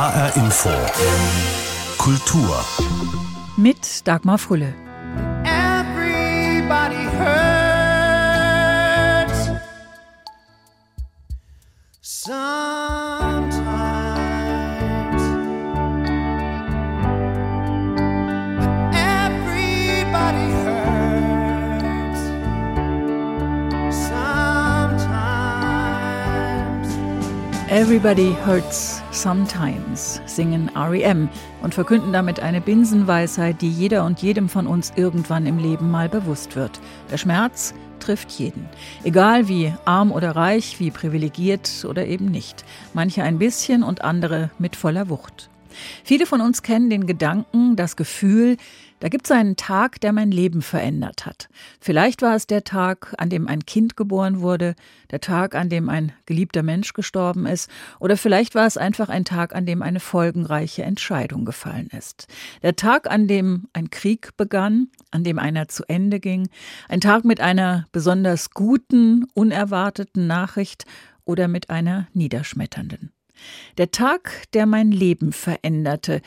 HR Info. Kultur. Mit Dagmar Frülle. Everybody hurts. Sometimes. Everybody hurts. Sometimes. Everybody Hurts Sometimes singen REM und verkünden damit eine Binsenweisheit, die jeder und jedem von uns irgendwann im Leben mal bewusst wird. Der Schmerz trifft jeden. Egal wie arm oder reich, wie privilegiert oder eben nicht. Manche ein bisschen und andere mit voller Wucht. Viele von uns kennen den Gedanken, das Gefühl, da gibt es einen Tag, der mein Leben verändert hat. Vielleicht war es der Tag, an dem ein Kind geboren wurde, der Tag, an dem ein geliebter Mensch gestorben ist, oder vielleicht war es einfach ein Tag, an dem eine folgenreiche Entscheidung gefallen ist. Der Tag, an dem ein Krieg begann, an dem einer zu Ende ging, ein Tag mit einer besonders guten, unerwarteten Nachricht oder mit einer niederschmetternden. Der Tag, der mein Leben veränderte.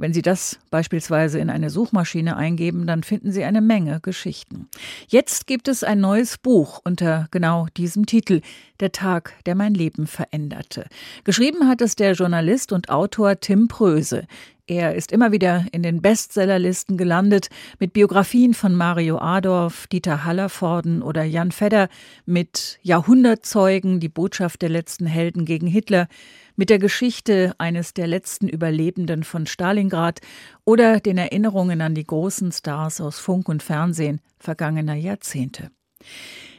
Wenn Sie das beispielsweise in eine Suchmaschine eingeben, dann finden Sie eine Menge Geschichten. Jetzt gibt es ein neues Buch unter genau diesem Titel, Der Tag, der mein Leben veränderte. Geschrieben hat es der Journalist und Autor Tim Pröse. Er ist immer wieder in den Bestsellerlisten gelandet mit Biografien von Mario Adorf, Dieter Hallervorden oder Jan Fedder, mit Jahrhundertzeugen, die Botschaft der letzten Helden gegen Hitler, mit der Geschichte eines der letzten Überlebenden von Stalingrad oder den Erinnerungen an die großen Stars aus Funk und Fernsehen vergangener Jahrzehnte.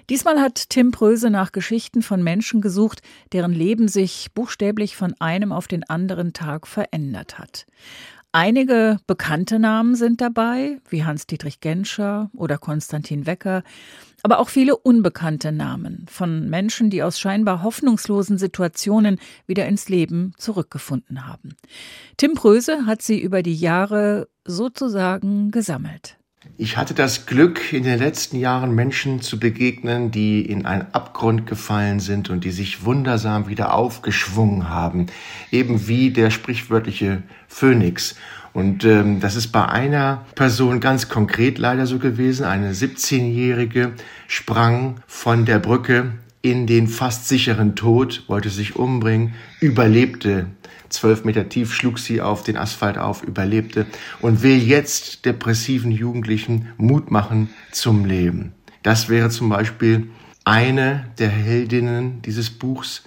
Diesmal hat Tim Pröse nach Geschichten von Menschen gesucht, deren Leben sich buchstäblich von einem auf den anderen Tag verändert hat. Einige bekannte Namen sind dabei, wie Hans-Dietrich Genscher oder Konstantin Wecker, aber auch viele unbekannte Namen von Menschen, die aus scheinbar hoffnungslosen Situationen wieder ins Leben zurückgefunden haben. Tim Pröse hat sie über die Jahre sozusagen gesammelt. Ich hatte das Glück, in den letzten Jahren Menschen zu begegnen, die in einen Abgrund gefallen sind und die sich wundersam wieder aufgeschwungen haben, eben wie der sprichwörtliche Phönix. Und ähm, das ist bei einer Person ganz konkret leider so gewesen. Eine 17-Jährige sprang von der Brücke in den fast sicheren Tod, wollte sich umbringen, überlebte zwölf Meter tief, schlug sie auf den Asphalt auf, überlebte und will jetzt depressiven Jugendlichen Mut machen zum Leben. Das wäre zum Beispiel eine der Heldinnen dieses Buchs.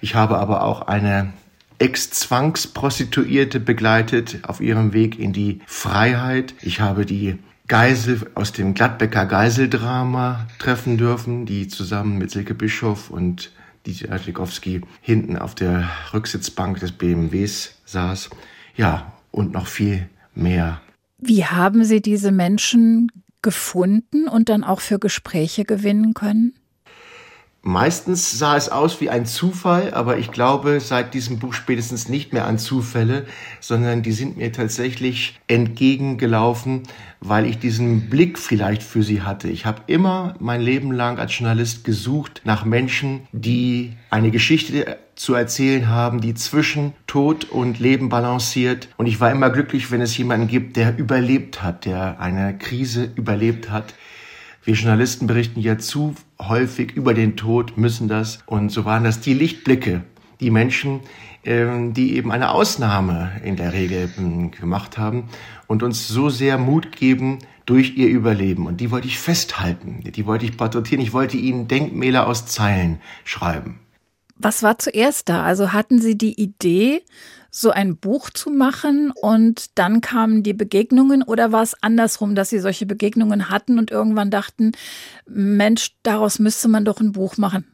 Ich habe aber auch eine Ex-Zwangsprostituierte begleitet auf ihrem Weg in die Freiheit. Ich habe die Geisel aus dem Gladbecker Geiseldrama treffen dürfen, die zusammen mit Silke Bischof und Dieter Adlikowski hinten auf der Rücksitzbank des BMWs saß. Ja, und noch viel mehr. Wie haben Sie diese Menschen gefunden und dann auch für Gespräche gewinnen können? Meistens sah es aus wie ein Zufall, aber ich glaube seit diesem Buch spätestens nicht mehr an Zufälle, sondern die sind mir tatsächlich entgegengelaufen, weil ich diesen Blick vielleicht für sie hatte. Ich habe immer mein Leben lang als Journalist gesucht nach Menschen, die eine Geschichte zu erzählen haben, die zwischen Tod und Leben balanciert. Und ich war immer glücklich, wenn es jemanden gibt, der überlebt hat, der eine Krise überlebt hat. Wir Journalisten berichten ja zu häufig über den Tod, müssen das. Und so waren das die Lichtblicke, die Menschen, ähm, die eben eine Ausnahme in der Regel ähm, gemacht haben und uns so sehr Mut geben durch ihr Überleben. Und die wollte ich festhalten, die wollte ich porträtieren, ich wollte ihnen Denkmäler aus Zeilen schreiben. Was war zuerst da? Also hatten Sie die Idee, so ein Buch zu machen und dann kamen die Begegnungen oder war es andersrum, dass Sie solche Begegnungen hatten und irgendwann dachten, Mensch, daraus müsste man doch ein Buch machen?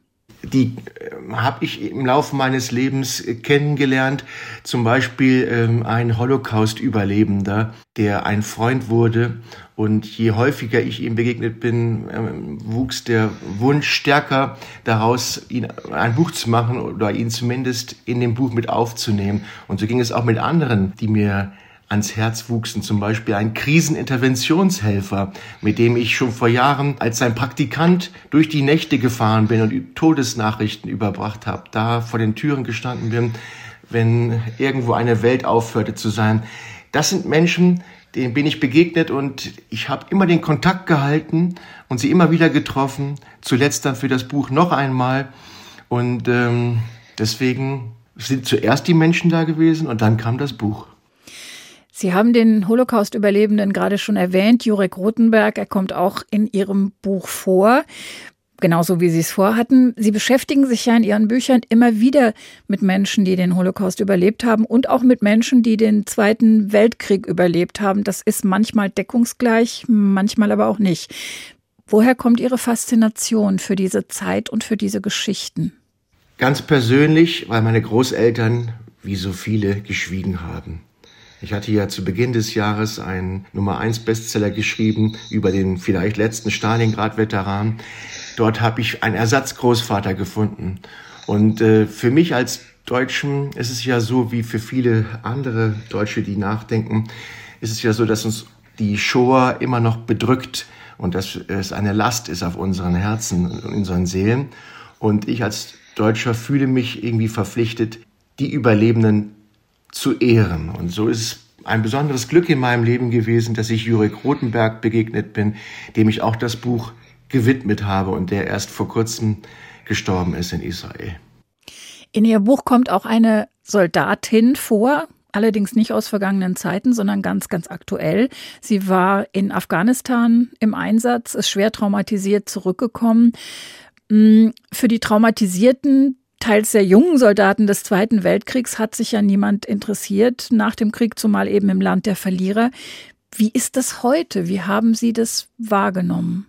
Die äh, habe ich im Laufe meines Lebens äh, kennengelernt. Zum Beispiel ähm, ein Holocaust-Überlebender, der ein Freund wurde. Und je häufiger ich ihm begegnet bin, ähm, wuchs der Wunsch stärker daraus, ihn ein Buch zu machen oder ihn zumindest in dem Buch mit aufzunehmen. Und so ging es auch mit anderen, die mir ans Herz wuchsen. Zum Beispiel ein Kriseninterventionshelfer, mit dem ich schon vor Jahren als sein Praktikant durch die Nächte gefahren bin und Todesnachrichten überbracht habe, da vor den Türen gestanden bin, wenn irgendwo eine Welt aufhörte zu sein. Das sind Menschen, denen bin ich begegnet und ich habe immer den Kontakt gehalten und sie immer wieder getroffen. Zuletzt dann für das Buch noch einmal. Und ähm, deswegen sind zuerst die Menschen da gewesen und dann kam das Buch. Sie haben den Holocaust-Überlebenden gerade schon erwähnt, Jurek Rothenberg. Er kommt auch in Ihrem Buch vor genauso wie Sie es vorhatten. Sie beschäftigen sich ja in Ihren Büchern immer wieder mit Menschen, die den Holocaust überlebt haben und auch mit Menschen, die den Zweiten Weltkrieg überlebt haben. Das ist manchmal deckungsgleich, manchmal aber auch nicht. Woher kommt Ihre Faszination für diese Zeit und für diese Geschichten? Ganz persönlich, weil meine Großeltern, wie so viele, geschwiegen haben. Ich hatte ja zu Beginn des Jahres einen Nummer 1 Bestseller geschrieben über den vielleicht letzten Stalingrad-Veteran. Dort habe ich einen Ersatzgroßvater gefunden. Und äh, für mich als Deutschen ist es ja so, wie für viele andere Deutsche, die nachdenken, ist es ja so, dass uns die Shoah immer noch bedrückt und dass es eine Last ist auf unseren Herzen und unseren Seelen. Und ich als Deutscher fühle mich irgendwie verpflichtet, die Überlebenden zu ehren. Und so ist es ein besonderes Glück in meinem Leben gewesen, dass ich Jurek Rothenberg begegnet bin, dem ich auch das Buch gewidmet habe und der erst vor kurzem gestorben ist in Israel. In Ihr Buch kommt auch eine Soldatin vor, allerdings nicht aus vergangenen Zeiten, sondern ganz, ganz aktuell. Sie war in Afghanistan im Einsatz, ist schwer traumatisiert zurückgekommen. Mm, für die Traumatisierten, teils sehr jungen Soldaten des Zweiten Weltkriegs hat sich ja niemand interessiert nach dem Krieg, zumal eben im Land der Verlierer. Wie ist das heute? Wie haben Sie das wahrgenommen?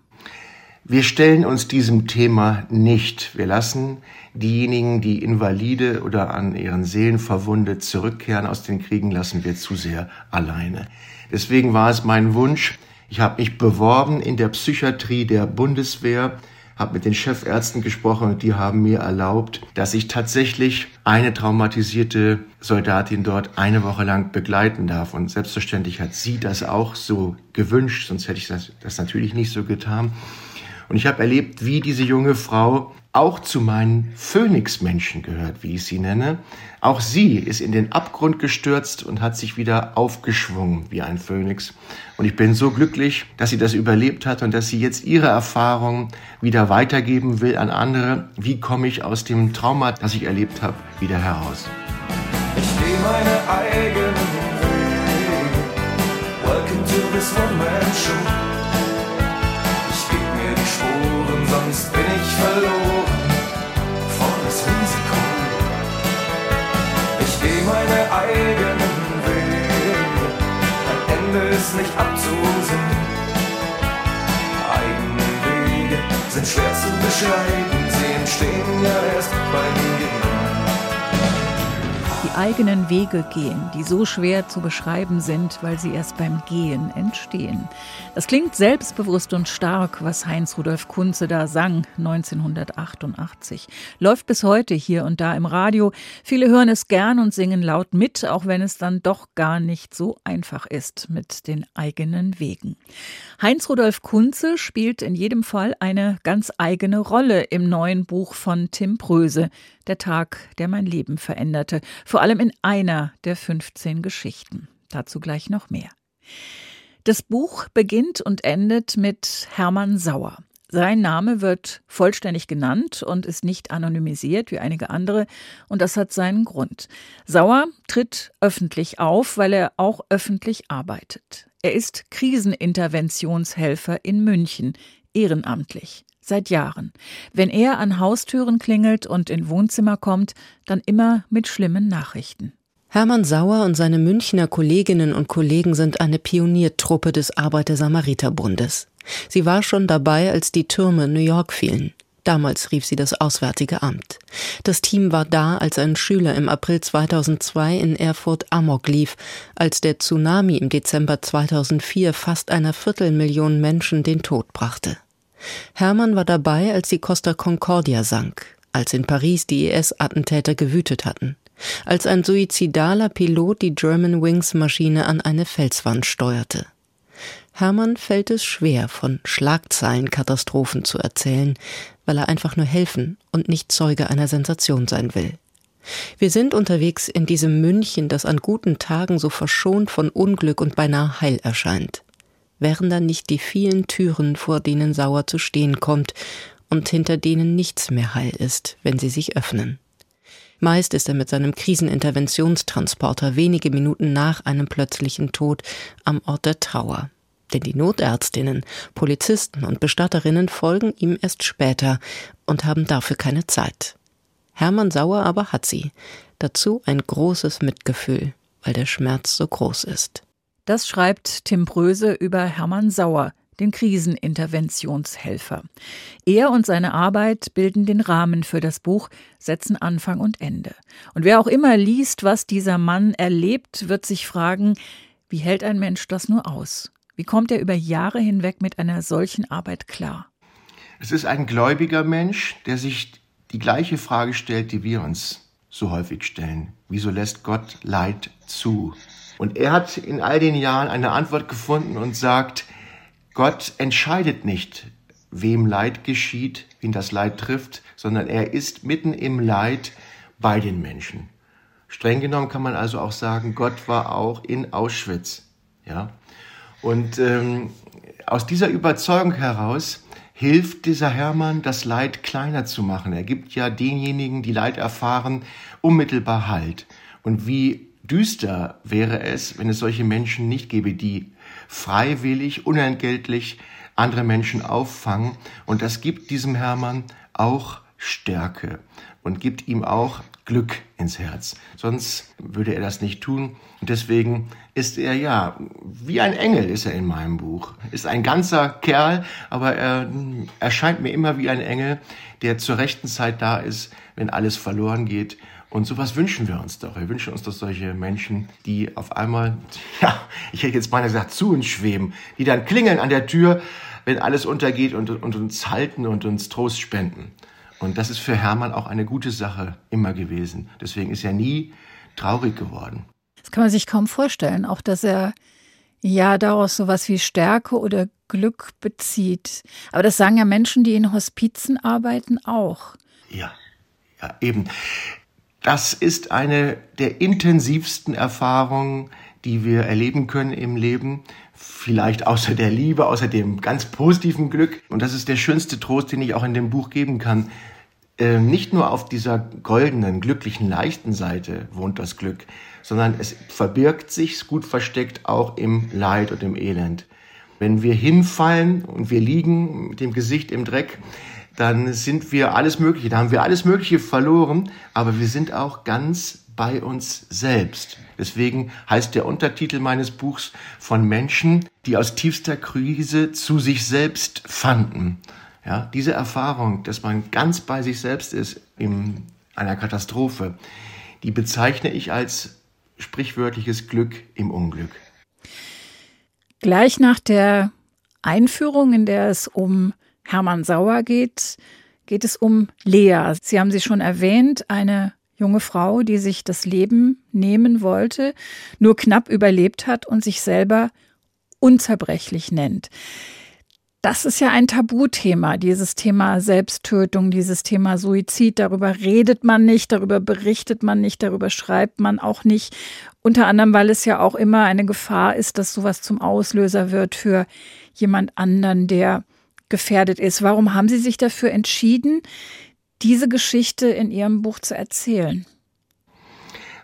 Wir stellen uns diesem Thema nicht. Wir lassen diejenigen, die invalide oder an ihren Seelen verwundet zurückkehren aus den Kriegen, lassen wir zu sehr alleine. Deswegen war es mein Wunsch, ich habe mich beworben in der Psychiatrie der Bundeswehr, habe mit den Chefärzten gesprochen und die haben mir erlaubt, dass ich tatsächlich eine traumatisierte Soldatin dort eine Woche lang begleiten darf. Und selbstverständlich hat sie das auch so gewünscht, sonst hätte ich das, das natürlich nicht so getan. Und ich habe erlebt, wie diese junge Frau auch zu meinen Phönixmenschen gehört, wie ich sie nenne. Auch sie ist in den Abgrund gestürzt und hat sich wieder aufgeschwungen wie ein Phönix. Und ich bin so glücklich, dass sie das überlebt hat und dass sie jetzt ihre Erfahrungen wieder weitergeben will an andere. Wie komme ich aus dem Trauma, das ich erlebt habe, wieder heraus? Ich gehe meine eigenen Wege. Welcome to this one-man abzusehen. Eigene Wege sind schwer zu beschreiben. Sie entstehen ja erst Gehen die eigenen Wege gehen, die so schwer zu beschreiben sind, weil sie erst beim Gehen entstehen. Das klingt selbstbewusst und stark, was Heinz Rudolf Kunze da sang 1988. Läuft bis heute hier und da im Radio. Viele hören es gern und singen laut mit, auch wenn es dann doch gar nicht so einfach ist mit den eigenen Wegen. Heinz Rudolf Kunze spielt in jedem Fall eine ganz eigene Rolle im neuen Buch von Tim Pröse, Der Tag, der mein Leben veränderte, vor allem in einer der 15 Geschichten. Dazu gleich noch mehr. Das Buch beginnt und endet mit Hermann Sauer. Sein Name wird vollständig genannt und ist nicht anonymisiert wie einige andere, und das hat seinen Grund. Sauer tritt öffentlich auf, weil er auch öffentlich arbeitet. Er ist Kriseninterventionshelfer in München, ehrenamtlich, seit Jahren. Wenn er an Haustüren klingelt und in Wohnzimmer kommt, dann immer mit schlimmen Nachrichten. Hermann Sauer und seine Münchner Kolleginnen und Kollegen sind eine Pioniertruppe des Arbeiter-Samariter-Bundes. Sie war schon dabei, als die Türme New York fielen. Damals rief sie das Auswärtige Amt. Das Team war da, als ein Schüler im April 2002 in Erfurt Amok lief, als der Tsunami im Dezember 2004 fast einer Viertelmillion Menschen den Tod brachte. Hermann war dabei, als die Costa Concordia sank, als in Paris die IS-Attentäter gewütet hatten, als ein suizidaler Pilot die German Wings Maschine an eine Felswand steuerte. Hermann fällt es schwer, von Schlagzeilenkatastrophen zu erzählen, weil er einfach nur helfen und nicht Zeuge einer Sensation sein will. Wir sind unterwegs in diesem München, das an guten Tagen so verschont von Unglück und beinahe heil erscheint. Wären dann nicht die vielen Türen, vor denen Sauer zu stehen kommt und hinter denen nichts mehr heil ist, wenn sie sich öffnen. Meist ist er mit seinem Kriseninterventionstransporter wenige Minuten nach einem plötzlichen Tod am Ort der Trauer. Denn die Notärztinnen, Polizisten und Bestatterinnen folgen ihm erst später und haben dafür keine Zeit. Hermann Sauer aber hat sie. Dazu ein großes Mitgefühl, weil der Schmerz so groß ist. Das schreibt Tim Bröse über Hermann Sauer, den Kriseninterventionshelfer. Er und seine Arbeit bilden den Rahmen für das Buch, setzen Anfang und Ende. Und wer auch immer liest, was dieser Mann erlebt, wird sich fragen, wie hält ein Mensch das nur aus? Wie kommt er über Jahre hinweg mit einer solchen Arbeit klar? Es ist ein gläubiger Mensch, der sich die gleiche Frage stellt, die wir uns so häufig stellen. Wieso lässt Gott Leid zu? Und er hat in all den Jahren eine Antwort gefunden und sagt, Gott entscheidet nicht, wem Leid geschieht, wen das Leid trifft, sondern er ist mitten im Leid bei den Menschen. Streng genommen kann man also auch sagen, Gott war auch in Auschwitz. Ja? Und ähm, aus dieser Überzeugung heraus hilft dieser Hermann, das Leid kleiner zu machen. Er gibt ja denjenigen, die Leid erfahren, unmittelbar Halt. Und wie düster wäre es, wenn es solche Menschen nicht gäbe, die freiwillig, unentgeltlich andere Menschen auffangen. Und das gibt diesem Hermann auch Stärke und gibt ihm auch Glück ins Herz. Sonst würde er das nicht tun. Und deswegen ist er ja, wie ein Engel ist er in meinem Buch. Ist ein ganzer Kerl, aber er erscheint mir immer wie ein Engel, der zur rechten Zeit da ist, wenn alles verloren geht. Und sowas wünschen wir uns doch. Wir wünschen uns doch solche Menschen, die auf einmal, ja, ich hätte jetzt mal gesagt, zu uns schweben, die dann klingeln an der Tür, wenn alles untergeht und, und uns halten und uns Trost spenden. Und das ist für Hermann auch eine gute Sache immer gewesen. Deswegen ist er nie traurig geworden. Das kann man sich kaum vorstellen, auch dass er ja daraus sowas wie Stärke oder Glück bezieht. Aber das sagen ja Menschen, die in Hospizen arbeiten, auch. Ja, ja, eben. Das ist eine der intensivsten Erfahrungen, die wir erleben können im Leben. Vielleicht außer der Liebe, außer dem ganz positiven Glück. Und das ist der schönste Trost, den ich auch in dem Buch geben kann. Ähm, nicht nur auf dieser goldenen, glücklichen, leichten Seite wohnt das Glück, sondern es verbirgt sich gut versteckt auch im Leid und im Elend. Wenn wir hinfallen und wir liegen mit dem Gesicht im Dreck, dann sind wir alles Mögliche, da haben wir alles Mögliche verloren, aber wir sind auch ganz bei uns selbst. Deswegen heißt der Untertitel meines Buchs von Menschen, die aus tiefster Krise zu sich selbst fanden. Ja, diese Erfahrung, dass man ganz bei sich selbst ist in einer Katastrophe, die bezeichne ich als sprichwörtliches Glück im Unglück. Gleich nach der Einführung, in der es um Hermann Sauer geht, geht es um Lea. Sie haben sie schon erwähnt, eine junge Frau, die sich das Leben nehmen wollte, nur knapp überlebt hat und sich selber unzerbrechlich nennt das ist ja ein Tabuthema, dieses Thema Selbsttötung, dieses Thema Suizid. Darüber redet man nicht, darüber berichtet man nicht, darüber schreibt man auch nicht. Unter anderem, weil es ja auch immer eine Gefahr ist, dass sowas zum Auslöser wird für jemand anderen, der gefährdet ist. Warum haben Sie sich dafür entschieden, diese Geschichte in Ihrem Buch zu erzählen?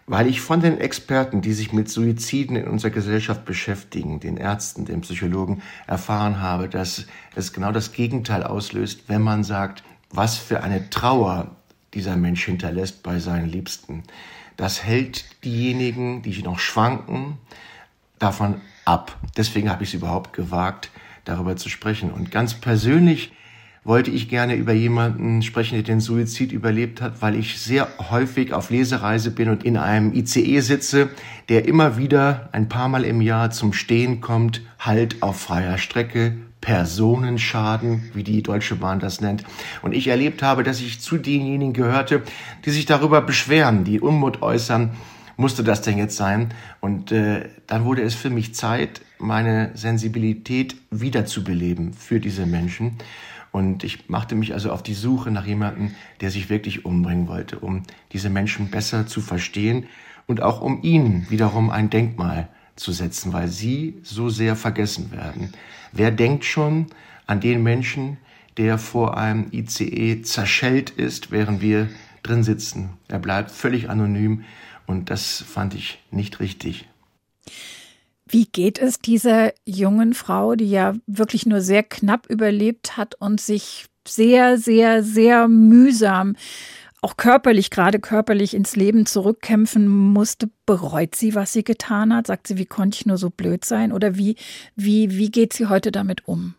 Weil ich von den Experten, die sich mit Suiziden in unserer Gesellschaft beschäftigen, den Ärzten, den Psychologen, erfahren habe, dass es genau das Gegenteil auslöst, wenn man sagt, was für eine Trauer dieser Mensch hinterlässt bei seinen Liebsten. Das hält diejenigen, die noch schwanken, davon ab. Deswegen habe ich es überhaupt gewagt, darüber zu sprechen. Und ganz persönlich wollte ich gerne über jemanden sprechen, der den Suizid überlebt hat, weil ich sehr häufig auf Lesereise bin und in einem ICE sitze, der immer wieder ein paar Mal im Jahr zum Stehen kommt, halt auf freier Strecke, Personenschaden, wie die Deutsche Bahn das nennt. Und ich erlebt habe, dass ich zu denjenigen gehörte, die sich darüber beschweren, die Unmut äußern, musste das denn jetzt sein? Und äh, dann wurde es für mich Zeit, meine Sensibilität wiederzubeleben für diese Menschen. Und ich machte mich also auf die Suche nach jemandem, der sich wirklich umbringen wollte, um diese Menschen besser zu verstehen und auch um ihnen wiederum ein Denkmal zu setzen, weil sie so sehr vergessen werden. Wer denkt schon an den Menschen, der vor einem ICE zerschellt ist, während wir drin sitzen? Er bleibt völlig anonym und das fand ich nicht richtig. Wie geht es dieser jungen Frau, die ja wirklich nur sehr knapp überlebt hat und sich sehr, sehr, sehr mühsam, auch körperlich, gerade körperlich ins Leben zurückkämpfen musste? Bereut sie, was sie getan hat? Sagt sie, wie konnte ich nur so blöd sein? Oder wie, wie, wie geht sie heute damit um?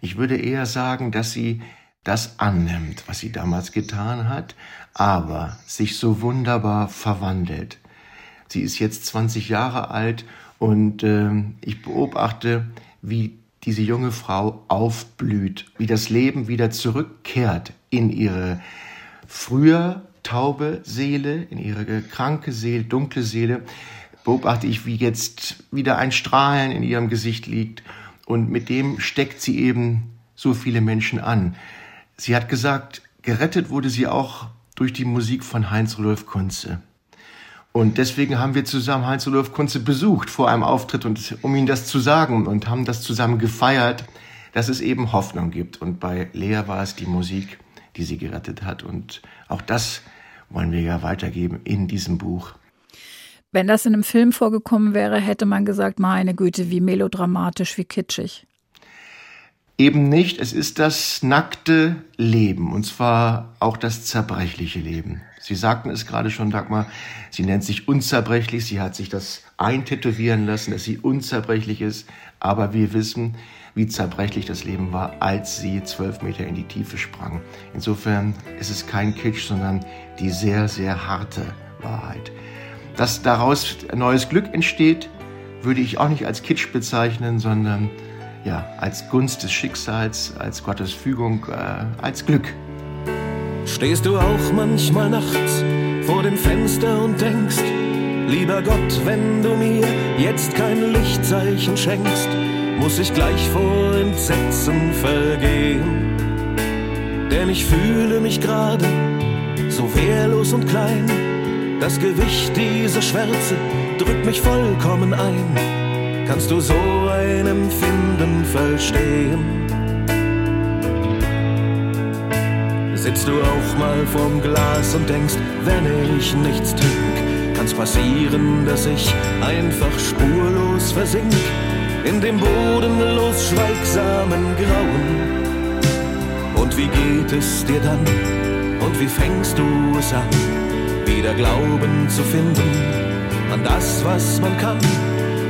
Ich würde eher sagen, dass sie das annimmt, was sie damals getan hat, aber sich so wunderbar verwandelt. Sie ist jetzt 20 Jahre alt und äh, ich beobachte, wie diese junge Frau aufblüht, wie das Leben wieder zurückkehrt in ihre früher taube Seele, in ihre kranke Seele, dunkle Seele. Beobachte ich, wie jetzt wieder ein Strahlen in ihrem Gesicht liegt und mit dem steckt sie eben so viele Menschen an. Sie hat gesagt, gerettet wurde sie auch durch die Musik von Heinz Rudolf Kunze. Und deswegen haben wir zusammen Heinz-Rudolf Kunze besucht vor einem Auftritt, und, um ihm das zu sagen und haben das zusammen gefeiert, dass es eben Hoffnung gibt. Und bei Lea war es die Musik, die sie gerettet hat. Und auch das wollen wir ja weitergeben in diesem Buch. Wenn das in einem Film vorgekommen wäre, hätte man gesagt, meine Güte, wie melodramatisch, wie kitschig. Eben nicht, es ist das nackte Leben, und zwar auch das zerbrechliche Leben. Sie sagten es gerade schon, Dagmar, sie nennt sich unzerbrechlich, sie hat sich das eintätowieren lassen, dass sie unzerbrechlich ist, aber wir wissen, wie zerbrechlich das Leben war, als sie zwölf Meter in die Tiefe sprang. Insofern ist es kein Kitsch, sondern die sehr, sehr harte Wahrheit. Dass daraus neues Glück entsteht, würde ich auch nicht als Kitsch bezeichnen, sondern ja, als Gunst des Schicksals, als Gottes Fügung, äh, als Glück. Stehst du auch manchmal nachts vor dem Fenster und denkst, lieber Gott, wenn du mir jetzt kein Lichtzeichen schenkst, muss ich gleich vor Entsetzen vergehen. Denn ich fühle mich gerade so wehrlos und klein. Das Gewicht dieser Schwärze drückt mich vollkommen ein. Kannst du so ein Empfinden verstehen? Sitzt du auch mal vorm Glas und denkst, wenn ich nichts trink, kann's passieren, dass ich einfach spurlos versink in dem bodenlos schweigsamen Grauen. Und wie geht es dir dann? Und wie fängst du es an, wieder Glauben zu finden an das, was man kann?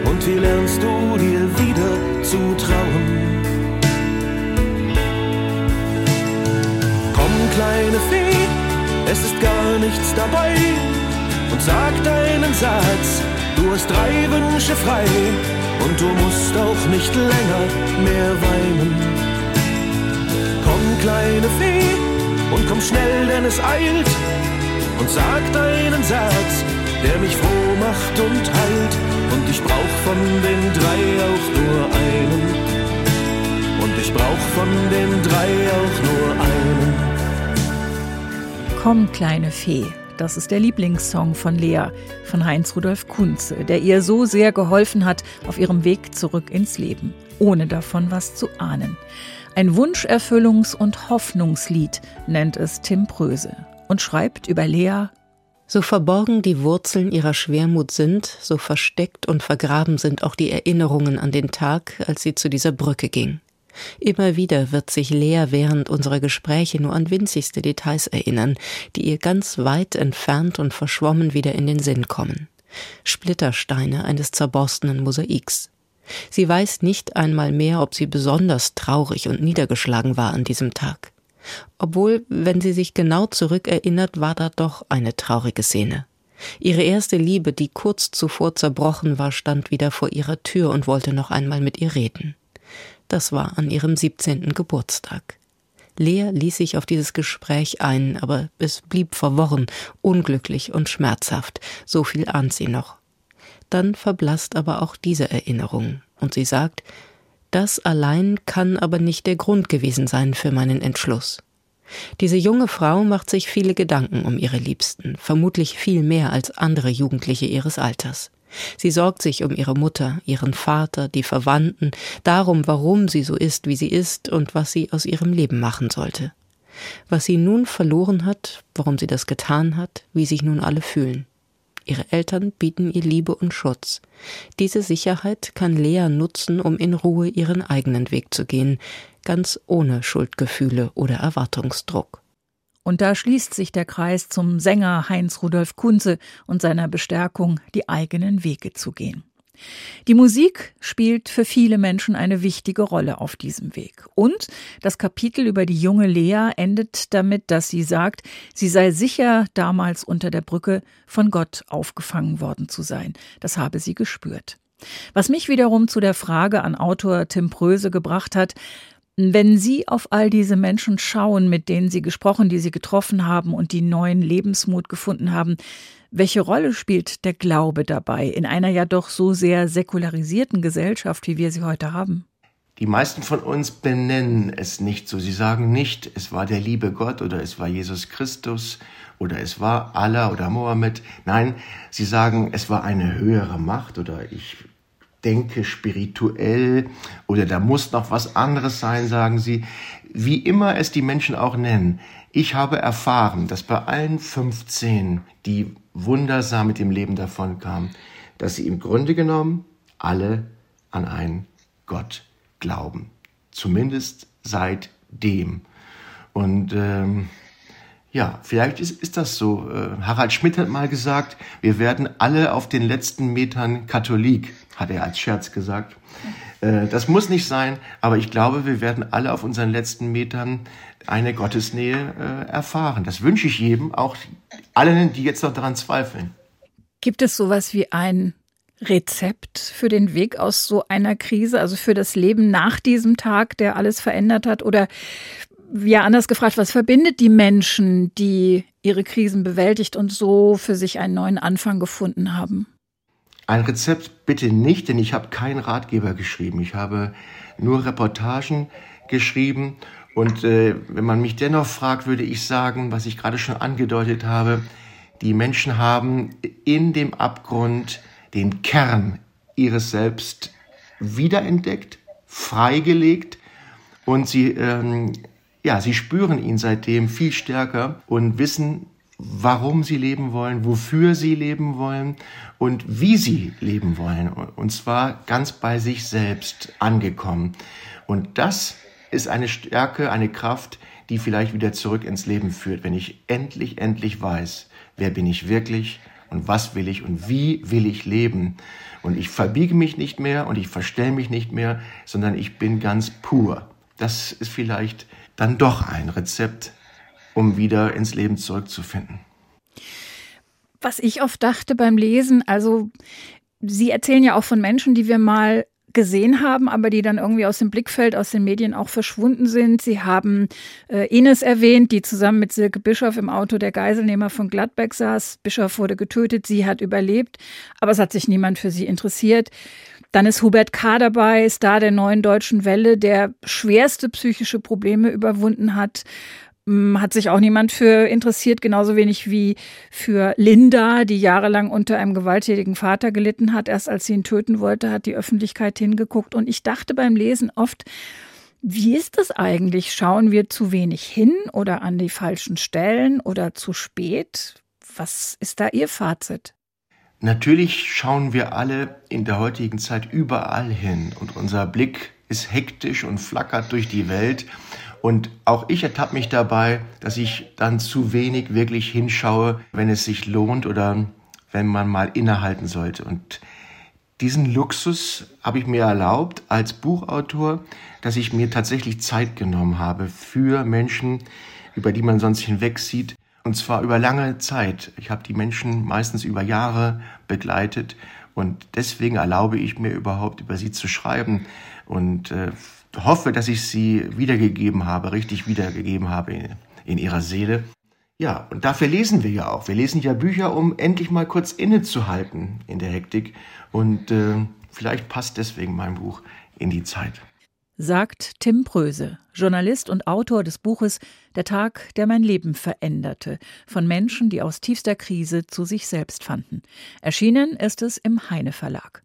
Und wie lernst du dir wieder zu trauen? Kleine Fee, es ist gar nichts dabei. Und sag deinen Satz, du hast drei Wünsche frei. Und du musst auch nicht länger mehr weinen. Komm, kleine Fee, und komm schnell, denn es eilt. Und sag deinen Satz, der mich froh macht und heilt. Und ich brauch von den drei auch nur einen. Und ich brauch von den drei auch nur einen. Komm, kleine Fee. Das ist der Lieblingssong von Lea, von Heinz Rudolf Kunze, der ihr so sehr geholfen hat auf ihrem Weg zurück ins Leben, ohne davon was zu ahnen. Ein Wunscherfüllungs- und Hoffnungslied nennt es Tim Pröse und schreibt über Lea so verborgen die Wurzeln ihrer Schwermut sind, so versteckt und vergraben sind auch die Erinnerungen an den Tag, als sie zu dieser Brücke ging. Immer wieder wird sich Lea während unserer Gespräche nur an winzigste Details erinnern, die ihr ganz weit entfernt und verschwommen wieder in den Sinn kommen. Splittersteine eines zerborstenen Mosaiks. Sie weiß nicht einmal mehr, ob sie besonders traurig und niedergeschlagen war an diesem Tag. Obwohl, wenn sie sich genau zurückerinnert, war da doch eine traurige Szene. Ihre erste Liebe, die kurz zuvor zerbrochen war, stand wieder vor ihrer Tür und wollte noch einmal mit ihr reden. Das war an ihrem 17. Geburtstag. Lea ließ sich auf dieses Gespräch ein, aber es blieb verworren, unglücklich und schmerzhaft. So viel ahnt sie noch. Dann verblasst aber auch diese Erinnerung, und sie sagt, Das allein kann aber nicht der Grund gewesen sein für meinen Entschluss. Diese junge Frau macht sich viele Gedanken um ihre Liebsten, vermutlich viel mehr als andere Jugendliche ihres Alters. Sie sorgt sich um ihre Mutter, ihren Vater, die Verwandten, darum, warum sie so ist, wie sie ist und was sie aus ihrem Leben machen sollte. Was sie nun verloren hat, warum sie das getan hat, wie sich nun alle fühlen. Ihre Eltern bieten ihr Liebe und Schutz. Diese Sicherheit kann Lea nutzen, um in Ruhe ihren eigenen Weg zu gehen, ganz ohne Schuldgefühle oder Erwartungsdruck. Und da schließt sich der Kreis zum Sänger Heinz Rudolf Kunze und seiner Bestärkung, die eigenen Wege zu gehen. Die Musik spielt für viele Menschen eine wichtige Rolle auf diesem Weg. Und das Kapitel über die junge Lea endet damit, dass sie sagt, sie sei sicher damals unter der Brücke von Gott aufgefangen worden zu sein. Das habe sie gespürt. Was mich wiederum zu der Frage an Autor Tim Pröse gebracht hat, wenn Sie auf all diese Menschen schauen, mit denen Sie gesprochen, die Sie getroffen haben und die neuen Lebensmut gefunden haben, welche Rolle spielt der Glaube dabei in einer ja doch so sehr säkularisierten Gesellschaft, wie wir sie heute haben? Die meisten von uns benennen es nicht so. Sie sagen nicht, es war der liebe Gott oder es war Jesus Christus oder es war Allah oder Mohammed. Nein, sie sagen, es war eine höhere Macht oder ich denke spirituell oder da muss noch was anderes sein, sagen sie. Wie immer es die Menschen auch nennen. Ich habe erfahren, dass bei allen 15, die wundersam mit dem Leben davon kamen, dass sie im Grunde genommen alle an einen Gott glauben. Zumindest seitdem. Und ähm, ja, vielleicht ist, ist das so. Äh, Harald Schmidt hat mal gesagt, wir werden alle auf den letzten Metern Katholik, hat er als Scherz gesagt. Äh, das muss nicht sein, aber ich glaube, wir werden alle auf unseren letzten Metern eine Gottesnähe äh, erfahren. Das wünsche ich jedem, auch allen, die jetzt noch daran zweifeln. Gibt es sowas wie ein Rezept für den Weg aus so einer Krise, also für das Leben nach diesem Tag, der alles verändert hat? Oder ja, anders gefragt, was verbindet die Menschen, die ihre Krisen bewältigt und so für sich einen neuen Anfang gefunden haben? Ein Rezept bitte nicht, denn ich habe keinen Ratgeber geschrieben. Ich habe nur Reportagen geschrieben. Und äh, wenn man mich dennoch fragt, würde ich sagen, was ich gerade schon angedeutet habe, die Menschen haben in dem Abgrund den Kern ihres Selbst wiederentdeckt, freigelegt und sie, ähm, ja, sie spüren ihn seitdem viel stärker und wissen, warum sie leben wollen, wofür sie leben wollen und wie sie leben wollen. Und zwar ganz bei sich selbst angekommen. Und das ist eine Stärke, eine Kraft, die vielleicht wieder zurück ins Leben führt, wenn ich endlich, endlich weiß, wer bin ich wirklich und was will ich und wie will ich leben. Und ich verbiege mich nicht mehr und ich verstelle mich nicht mehr, sondern ich bin ganz pur. Das ist vielleicht dann doch ein Rezept um wieder ins Leben zurückzufinden. Was ich oft dachte beim Lesen, also Sie erzählen ja auch von Menschen, die wir mal gesehen haben, aber die dann irgendwie aus dem Blickfeld, aus den Medien auch verschwunden sind. Sie haben äh, Ines erwähnt, die zusammen mit Silke Bischof im Auto der Geiselnehmer von Gladbeck saß. Bischof wurde getötet, sie hat überlebt, aber es hat sich niemand für sie interessiert. Dann ist Hubert K. dabei, Star der neuen deutschen Welle, der schwerste psychische Probleme überwunden hat hat sich auch niemand für interessiert, genauso wenig wie für Linda, die jahrelang unter einem gewalttätigen Vater gelitten hat. Erst als sie ihn töten wollte, hat die Öffentlichkeit hingeguckt. Und ich dachte beim Lesen oft, wie ist das eigentlich? Schauen wir zu wenig hin oder an die falschen Stellen oder zu spät? Was ist da Ihr Fazit? Natürlich schauen wir alle in der heutigen Zeit überall hin und unser Blick ist hektisch und flackert durch die Welt. Und auch ich ertappe mich dabei, dass ich dann zu wenig wirklich hinschaue, wenn es sich lohnt oder wenn man mal innehalten sollte. Und diesen Luxus habe ich mir erlaubt als Buchautor, dass ich mir tatsächlich Zeit genommen habe für Menschen, über die man sonst hinwegsieht. Und zwar über lange Zeit. Ich habe die Menschen meistens über Jahre begleitet und deswegen erlaube ich mir überhaupt über sie zu schreiben und äh, hoffe, dass ich sie wiedergegeben habe, richtig wiedergegeben habe in, in ihrer Seele. Ja, und dafür lesen wir ja auch. Wir lesen ja Bücher, um endlich mal kurz innezuhalten in der Hektik. Und äh, vielleicht passt deswegen mein Buch in die Zeit. sagt Tim Pröse, Journalist und Autor des Buches Der Tag, der mein Leben veränderte, von Menschen, die aus tiefster Krise zu sich selbst fanden. Erschienen ist es im Heine Verlag.